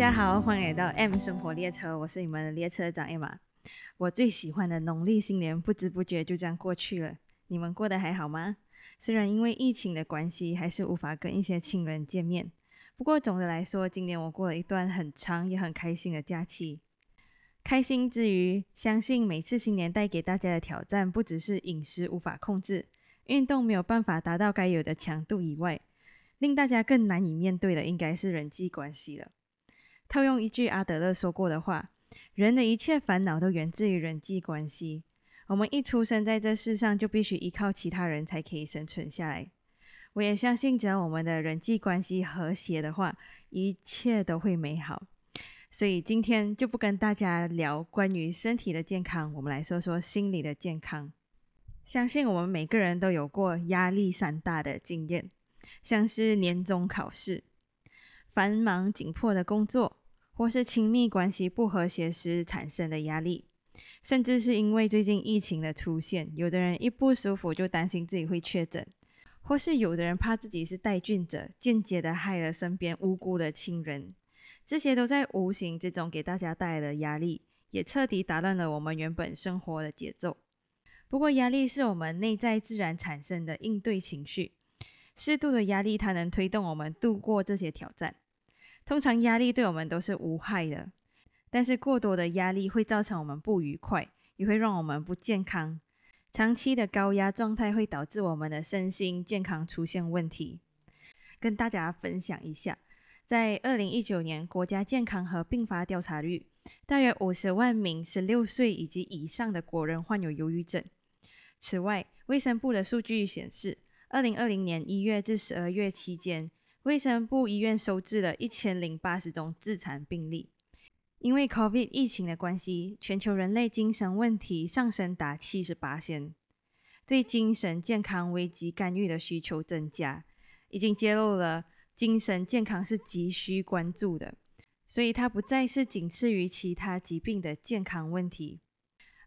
大家好，欢迎来到 M 生活列车，我是你们的列车长 M。我最喜欢的农历新年不知不觉就这样过去了，你们过得还好吗？虽然因为疫情的关系，还是无法跟一些亲人见面，不过总的来说，今年我过了一段很长也很开心的假期。开心之余，相信每次新年带给大家的挑战，不只是饮食无法控制、运动没有办法达到该有的强度以外，令大家更难以面对的，应该是人际关系了。套用一句阿德勒说过的话：“人的一切烦恼都源自于人际关系。”我们一出生在这世上，就必须依靠其他人才可以生存下来。我也相信，只要我们的人际关系和谐的话，一切都会美好。所以今天就不跟大家聊关于身体的健康，我们来说说心理的健康。相信我们每个人都有过压力山大的经验，像是年终考试、繁忙紧迫的工作，或是亲密关系不和谐时产生的压力，甚至是因为最近疫情的出现，有的人一不舒服就担心自己会确诊，或是有的人怕自己是带菌者，间接的害了身边无辜的亲人。这些都在无形之中给大家带来的压力，也彻底打乱了我们原本生活的节奏。不过，压力是我们内在自然产生的应对情绪，适度的压力它能推动我们度过这些挑战。通常压力对我们都是无害的，但是过多的压力会造成我们不愉快，也会让我们不健康。长期的高压状态会导致我们的身心健康出现问题。跟大家分享一下。在二零一九年，国家健康和并发调查率，大约五十万名十六岁以及以上的国人患有忧郁症。此外，卫生部的数据显示，二零二零年一月至十二月期间，卫生部医院收治了一千零八十宗自残病例。因为 COVID 疫情的关系，全球人类精神问题上升达七十八仙，对精神健康危机干预的需求增加，已经揭露了。精神健康是急需关注的，所以它不再是仅次于其他疾病的健康问题。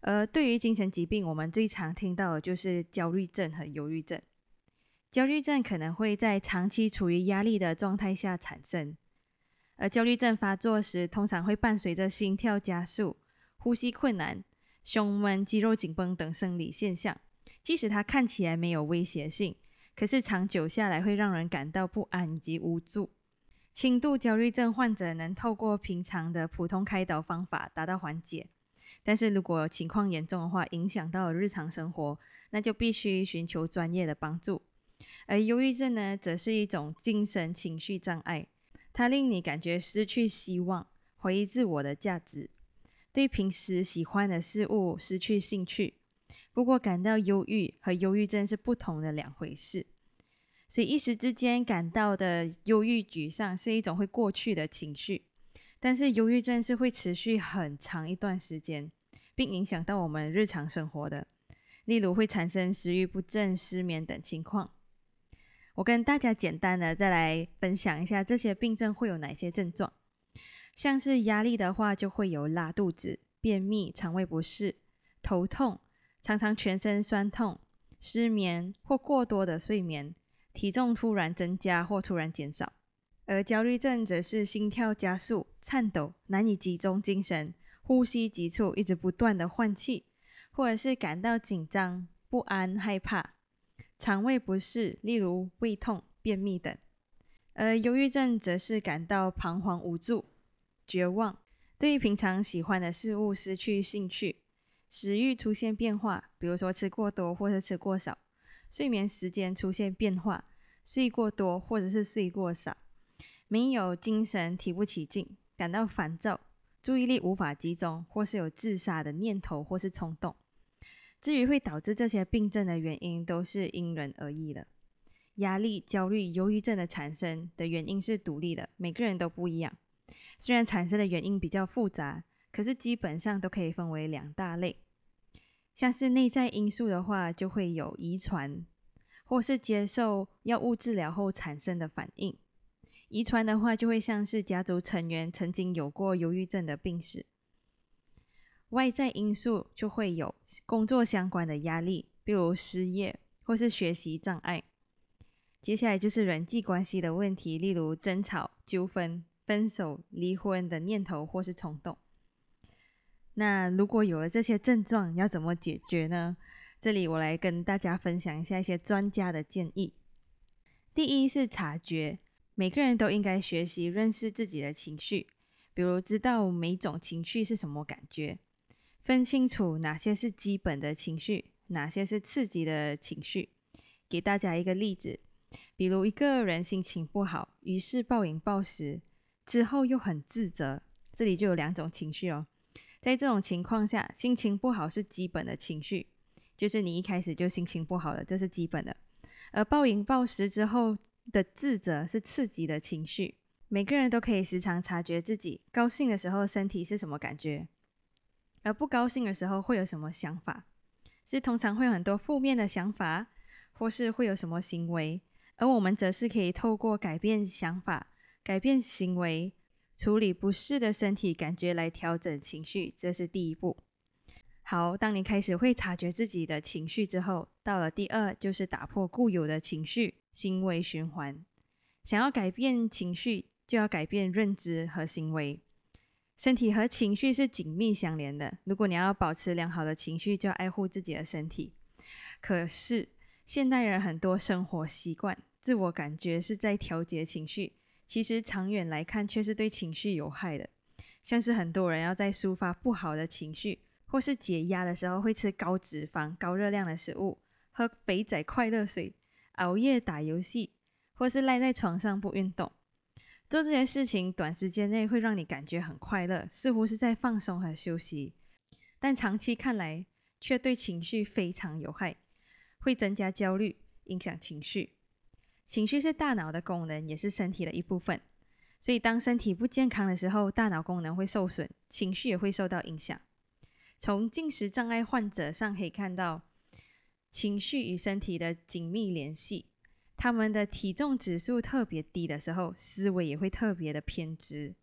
而对于精神疾病，我们最常听到的就是焦虑症和忧郁症。焦虑症可能会在长期处于压力的状态下产生，而焦虑症发作时通常会伴随着心跳加速、呼吸困难、胸闷、肌肉紧绷等生理现象，即使它看起来没有威胁性。可是长久下来会让人感到不安以及无助。轻度焦虑症患者能透过平常的普通开导方法达到缓解，但是如果情况严重的话，影响到日常生活，那就必须寻求专业的帮助。而忧郁症呢，则是一种精神情绪障碍，它令你感觉失去希望，怀疑自我的价值，对平时喜欢的事物失去兴趣。不过，感到忧郁和忧郁症是不同的两回事，所以一时之间感到的忧郁、沮丧是一种会过去的情绪，但是忧郁症是会持续很长一段时间，并影响到我们日常生活的，例如会产生食欲不振、失眠等情况。我跟大家简单的再来分享一下这些病症会有哪些症状，像是压力的话，就会有拉肚子、便秘、肠胃不适、头痛。常常全身酸痛、失眠或过多的睡眠，体重突然增加或突然减少；而焦虑症则是心跳加速、颤抖、难以集中精神、呼吸急促、一直不断的换气，或者是感到紧张、不安、害怕、肠胃不适，例如胃痛、便秘等；而忧郁症则是感到彷徨无助、绝望，对于平常喜欢的事物失去兴趣。食欲出现变化，比如说吃过多或者吃过少；睡眠时间出现变化，睡过多或者是睡过少；没有精神、提不起劲，感到烦躁，注意力无法集中，或是有自杀的念头或是冲动。至于会导致这些病症的原因，都是因人而异的。压力、焦虑、忧郁症的产生的原因是独立的，每个人都不一样。虽然产生的原因比较复杂。可是基本上都可以分为两大类，像是内在因素的话，就会有遗传，或是接受药物治疗后产生的反应。遗传的话，就会像是家族成员曾经有过忧郁症的病史。外在因素就会有工作相关的压力，比如失业或是学习障碍。接下来就是人际关系的问题，例如争吵、纠纷、分手、离婚的念头或是冲动。那如果有了这些症状，要怎么解决呢？这里我来跟大家分享一下一些专家的建议。第一是察觉，每个人都应该学习认识自己的情绪，比如知道每种情绪是什么感觉，分清楚哪些是基本的情绪，哪些是刺激的情绪。给大家一个例子，比如一个人心情不好，于是暴饮暴食，之后又很自责，这里就有两种情绪哦。在这种情况下，心情不好是基本的情绪，就是你一开始就心情不好了，这是基本的。而暴饮暴食之后的自责是刺激的情绪。每个人都可以时常察觉自己高兴的时候身体是什么感觉，而不高兴的时候会有什么想法，是通常会有很多负面的想法。或是会有什么行为，而我们则是可以透过改变想法、改变行为、处理不适的身体感觉来调整情绪，这是第一步。好，当你开始会察觉自己的情绪之后，到了第二就是打破固有的情绪行为循环。想要改变情绪，就要改变认知和行为。身体和情绪是紧密相连的。如果你要保持良好的情绪，就要爱护自己的身体。可是，现代人很多生活习惯，自我感觉是在调节情绪，其实长远来看却是对情绪有害的。像是很多人要在抒发不好的情绪或是解压的时候，会吃高脂肪、高热量的食物，喝肥仔快乐水，熬夜打游戏，或是赖在床上不运动。做这些事情，短时间内会让你感觉很快乐，似乎是在放松和休息，但长期看来却对情绪非常有害。会增加焦虑，影响情绪。情绪是大脑的功能，也是身体的一部分。所以，当身体不健康的时候，大脑功能会受损，情绪也会受到影响。从进食障碍患者上可以看到，情绪与身体的紧密联系。他们的体重指数特别低的时候，思维也会特别的偏执。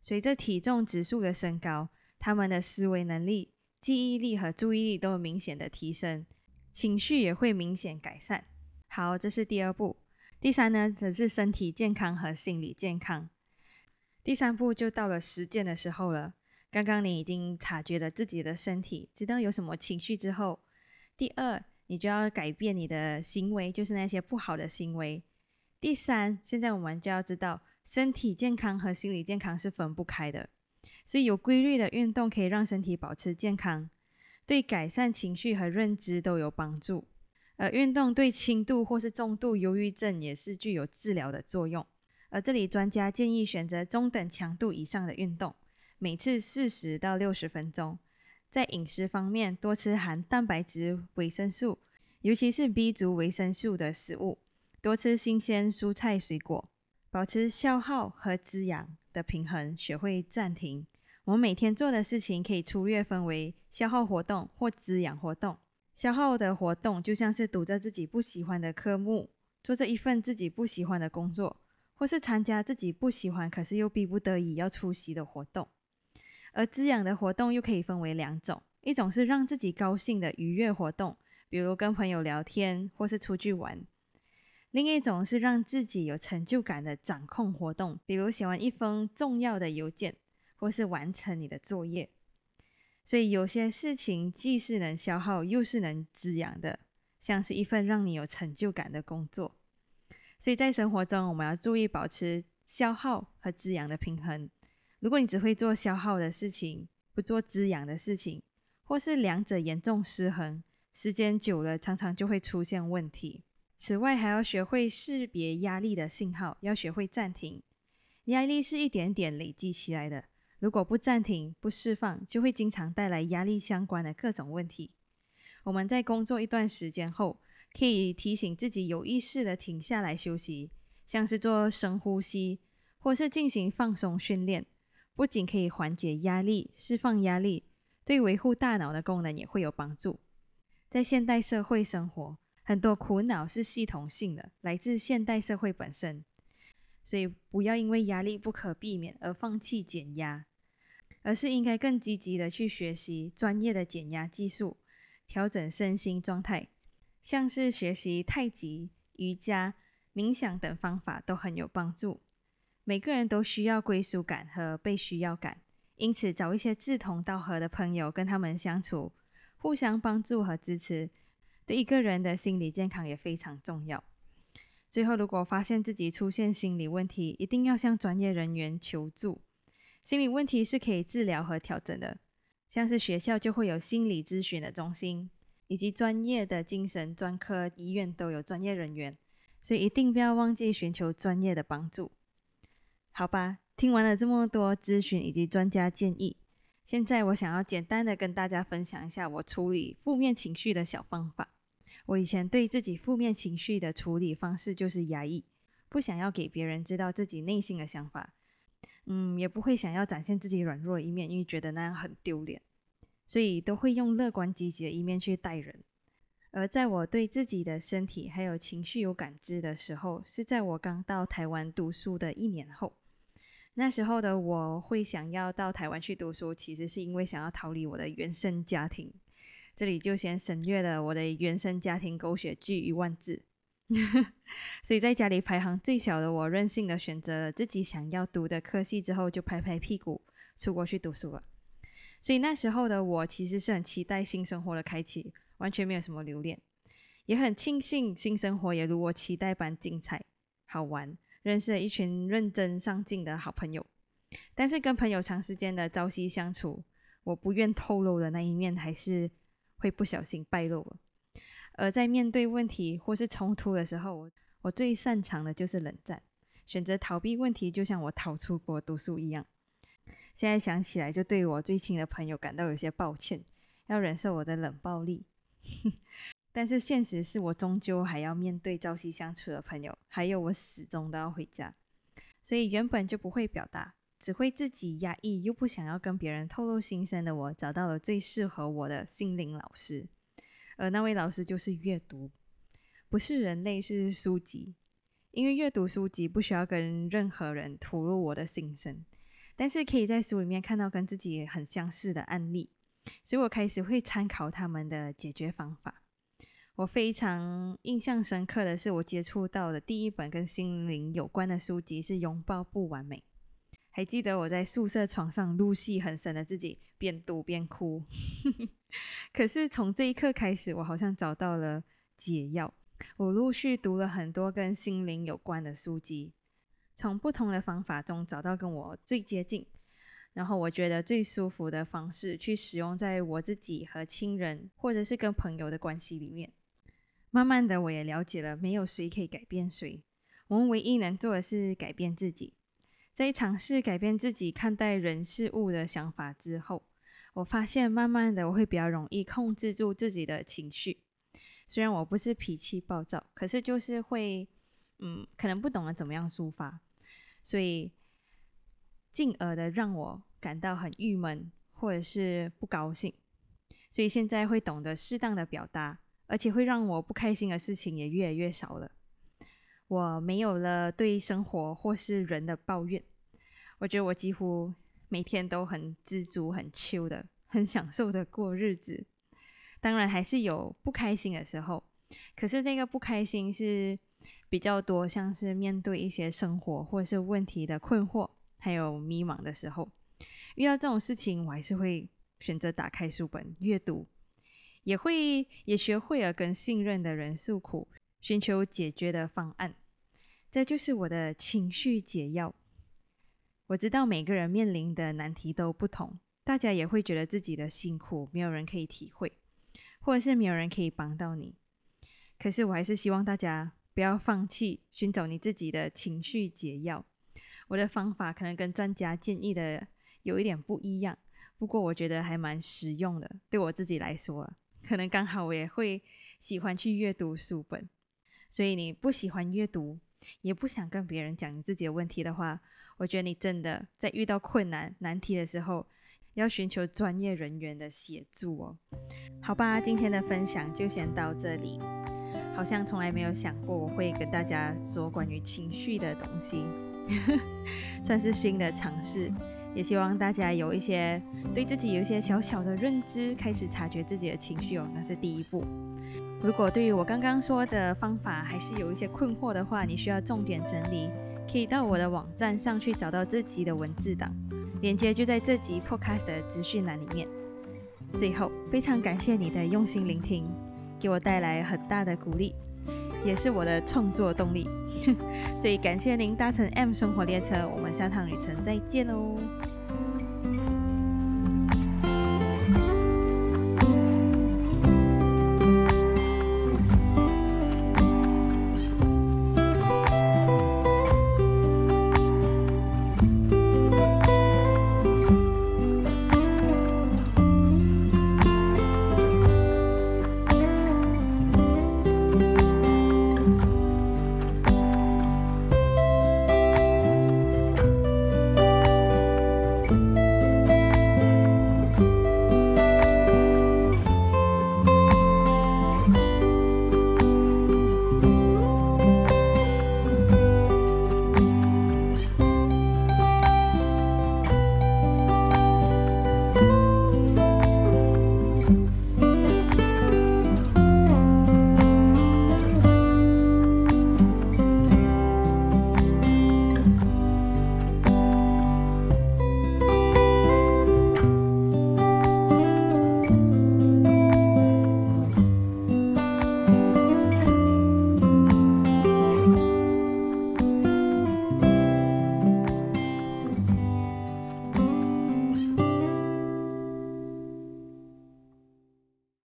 随着体重指数的升高，他们的思维能力、记忆力和注意力都有明显的提升。情绪也会明显改善。好，这是第二步。第三呢，则是身体健康和心理健康。第三步就到了实践的时候了。刚刚你已经察觉了自己的身体，知道有什么情绪之后，第二，你就要改变你的行为，就是那些不好的行为。第三，现在我们就要知道，身体健康和心理健康是分不开的。所以有规律的运动可以让身体保持健康。对改善情绪和认知都有帮助，而运动对轻度或是重度忧郁症也是具有治疗的作用。而这里专家建议选择中等强度以上的运动，每次四十到六十分钟。在饮食方面，多吃含蛋白质、维生素，尤其是 B 族维生素的食物，多吃新鲜蔬菜水果，保持消耗和滋养的平衡，学会暂停。我们每天做的事情可以粗略分为消耗活动或滋养活动。消耗的活动就像是读着自己不喜欢的科目，做着一份自己不喜欢的工作，或是参加自己不喜欢可是又逼不得已要出席的活动。而滋养的活动又可以分为两种：一种是让自己高兴的愉悦活动，比如跟朋友聊天或是出去玩；另一种是让自己有成就感的掌控活动，比如写完一封重要的邮件。或是完成你的作业，所以有些事情既是能消耗，又是能滋养的，像是一份让你有成就感的工作。所以在生活中，我们要注意保持消耗和滋养的平衡。如果你只会做消耗的事情，不做滋养的事情，或是两者严重失衡，时间久了，常常就会出现问题。此外，还要学会识别压力的信号，要学会暂停。压力是一点点累积起来的。如果不暂停、不释放，就会经常带来压力相关的各种问题。我们在工作一段时间后，可以提醒自己有意识的停下来休息，像是做深呼吸，或是进行放松训练。不仅可以缓解压力、释放压力，对维护大脑的功能也会有帮助。在现代社会生活，很多苦恼是系统性的，来自现代社会本身。所以，不要因为压力不可避免而放弃减压。而是应该更积极的去学习专业的减压技术，调整身心状态，像是学习太极、瑜伽、冥想等方法都很有帮助。每个人都需要归属感和被需要感，因此找一些志同道合的朋友跟他们相处，互相帮助和支持，对一个人的心理健康也非常重要。最后，如果发现自己出现心理问题，一定要向专业人员求助。心理问题是可以治疗和调整的，像是学校就会有心理咨询的中心，以及专业的精神专科医院都有专业人员，所以一定不要忘记寻求专业的帮助。好吧，听完了这么多咨询以及专家建议，现在我想要简单的跟大家分享一下我处理负面情绪的小方法。我以前对自己负面情绪的处理方式就是压抑，不想要给别人知道自己内心的想法，嗯，也不会想要展现自己软弱的一面，因为觉得那样很丢脸，所以都会用乐观积极的一面去待人。而在我对自己的身体还有情绪有感知的时候，是在我刚到台湾读书的一年后。那时候的我会想要到台湾去读书，其实是因为想要逃离我的原生家庭。这里就先省略了我的原生家庭狗血剧一万字。所以在家里排行最小的我，任性的选择了自己想要读的科系之后，就拍拍屁股出国去读书了。所以那时候的我其实是很期待新生活的开启，完全没有什么留恋，也很庆幸新生活也如我期待般精彩好玩。认识了一群认真上进的好朋友，但是跟朋友长时间的朝夕相处，我不愿透露的那一面还是会不小心败露了。而在面对问题或是冲突的时候，我我最擅长的就是冷战，选择逃避问题，就像我逃出国读书一样。现在想起来，就对我最亲的朋友感到有些抱歉，要忍受我的冷暴力。但是现实是我终究还要面对朝夕相处的朋友，还有我始终都要回家，所以原本就不会表达，只会自己压抑又不想要跟别人透露心声的我，找到了最适合我的心灵老师，而那位老师就是阅读，不是人类，是书籍，因为阅读书籍不需要跟任何人吐露我的心声，但是可以在书里面看到跟自己很相似的案例，所以我开始会参考他们的解决方法。我非常印象深刻的是，我接触到的第一本跟心灵有关的书籍是《拥抱不完美》。还记得我在宿舍床上入戏很深的自己，边读边哭。可是从这一刻开始，我好像找到了解药。我陆续读了很多跟心灵有关的书籍，从不同的方法中找到跟我最接近，然后我觉得最舒服的方式去使用在我自己和亲人或者是跟朋友的关系里面。慢慢的，我也了解了，没有谁可以改变谁，我们唯一能做的是改变自己。在尝试改变自己看待人事物的想法之后，我发现慢慢的我会比较容易控制住自己的情绪。虽然我不是脾气暴躁，可是就是会，嗯，可能不懂得怎么样抒发，所以进而的让我感到很郁闷或者是不高兴。所以现在会懂得适当的表达。而且会让我不开心的事情也越来越少了。我没有了对生活或是人的抱怨，我觉得我几乎每天都很知足、很 chill 的，很享受的过日子。当然还是有不开心的时候，可是那个不开心是比较多，像是面对一些生活或是问题的困惑，还有迷茫的时候，遇到这种事情，我还是会选择打开书本阅读。也会也学会了跟信任的人诉苦，寻求解决的方案，这就是我的情绪解药。我知道每个人面临的难题都不同，大家也会觉得自己的辛苦没有人可以体会，或者是没有人可以帮到你。可是我还是希望大家不要放弃寻找你自己的情绪解药。我的方法可能跟专家建议的有一点不一样，不过我觉得还蛮实用的，对我自己来说。可能刚好我也会喜欢去阅读书本，所以你不喜欢阅读，也不想跟别人讲你自己的问题的话，我觉得你真的在遇到困难难题的时候，要寻求专业人员的协助哦。好吧，今天的分享就先到这里。好像从来没有想过我会跟大家说关于情绪的东西，算是新的尝试。也希望大家有一些对自己有一些小小的认知，开始察觉自己的情绪哦，那是第一步。如果对于我刚刚说的方法还是有一些困惑的话，你需要重点整理，可以到我的网站上去找到这集的文字档，链接就在这集 Podcast 的资讯栏里面。最后，非常感谢你的用心聆听，给我带来很大的鼓励，也是我的创作动力。所以感谢您搭乘 M 生活列车，我们下趟旅程再见喽。